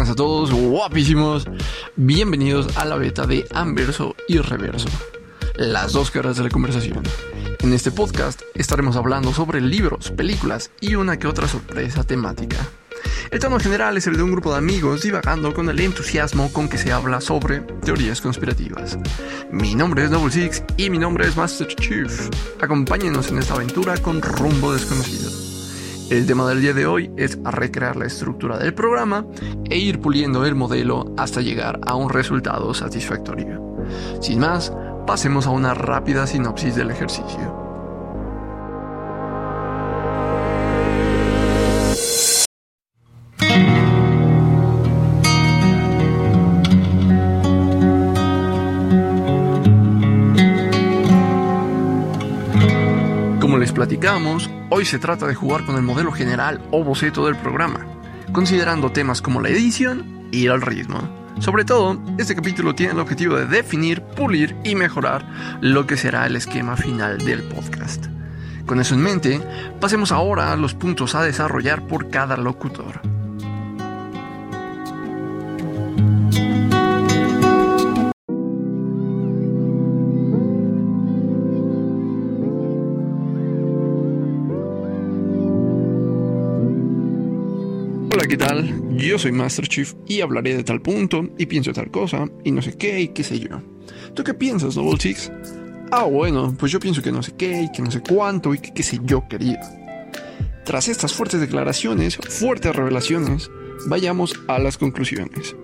Guapísimos, bienvenidos a la beta de Anverso y Reverso, las dos caras de la conversación. En este podcast estaremos hablando sobre libros, películas y una que otra sorpresa temática. El tono general es el de un grupo de amigos divagando con el entusiasmo con que se habla sobre teorías conspirativas. Mi nombre es Double Six y mi nombre es Master Chief. Acompáñenos en esta aventura con rumbo desconocido. El tema del día de hoy es recrear la estructura del programa e ir puliendo el modelo hasta llegar a un resultado satisfactorio. Sin más, pasemos a una rápida sinopsis del ejercicio. Platicamos, hoy se trata de jugar con el modelo general o boceto del programa, considerando temas como la edición y el ritmo. Sobre todo, este capítulo tiene el objetivo de definir, pulir y mejorar lo que será el esquema final del podcast. Con eso en mente, pasemos ahora a los puntos a desarrollar por cada locutor. Hola, ¿qué tal? Yo soy Master Chief y hablaré de tal punto y pienso tal cosa y no sé qué y qué sé yo. ¿Tú qué piensas, Double Six? Ah, bueno, pues yo pienso que no sé qué y que no sé cuánto y que qué sé yo, querido. Tras estas fuertes declaraciones, fuertes revelaciones, vayamos a las conclusiones.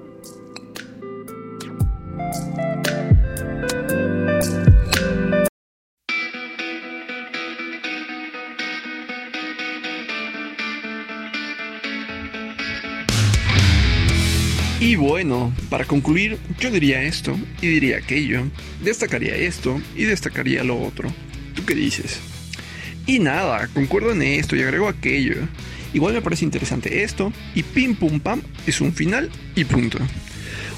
Y bueno, para concluir, yo diría esto y diría aquello, destacaría esto y destacaría lo otro. ¿Tú qué dices? Y nada, concuerdo en esto y agrego aquello. Igual me parece interesante esto y pim pum pam es un final y punto.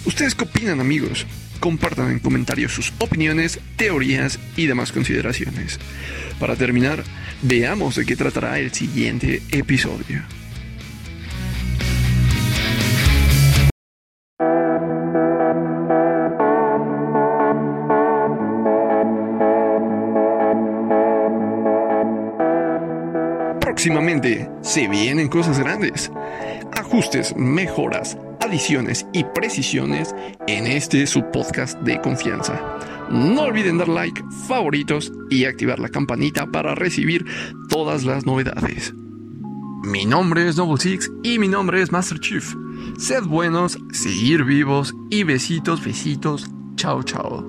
¿Ustedes qué opinan amigos? Compartan en comentarios sus opiniones, teorías y demás consideraciones. Para terminar, veamos de qué tratará el siguiente episodio. Próximamente se vienen cosas grandes. Ajustes, mejoras, adiciones y precisiones en este subpodcast de confianza. No olviden dar like, favoritos y activar la campanita para recibir todas las novedades. Mi nombre es Noble Six y mi nombre es Master Chief. Sed buenos, seguir vivos y besitos, besitos. Chao, chao.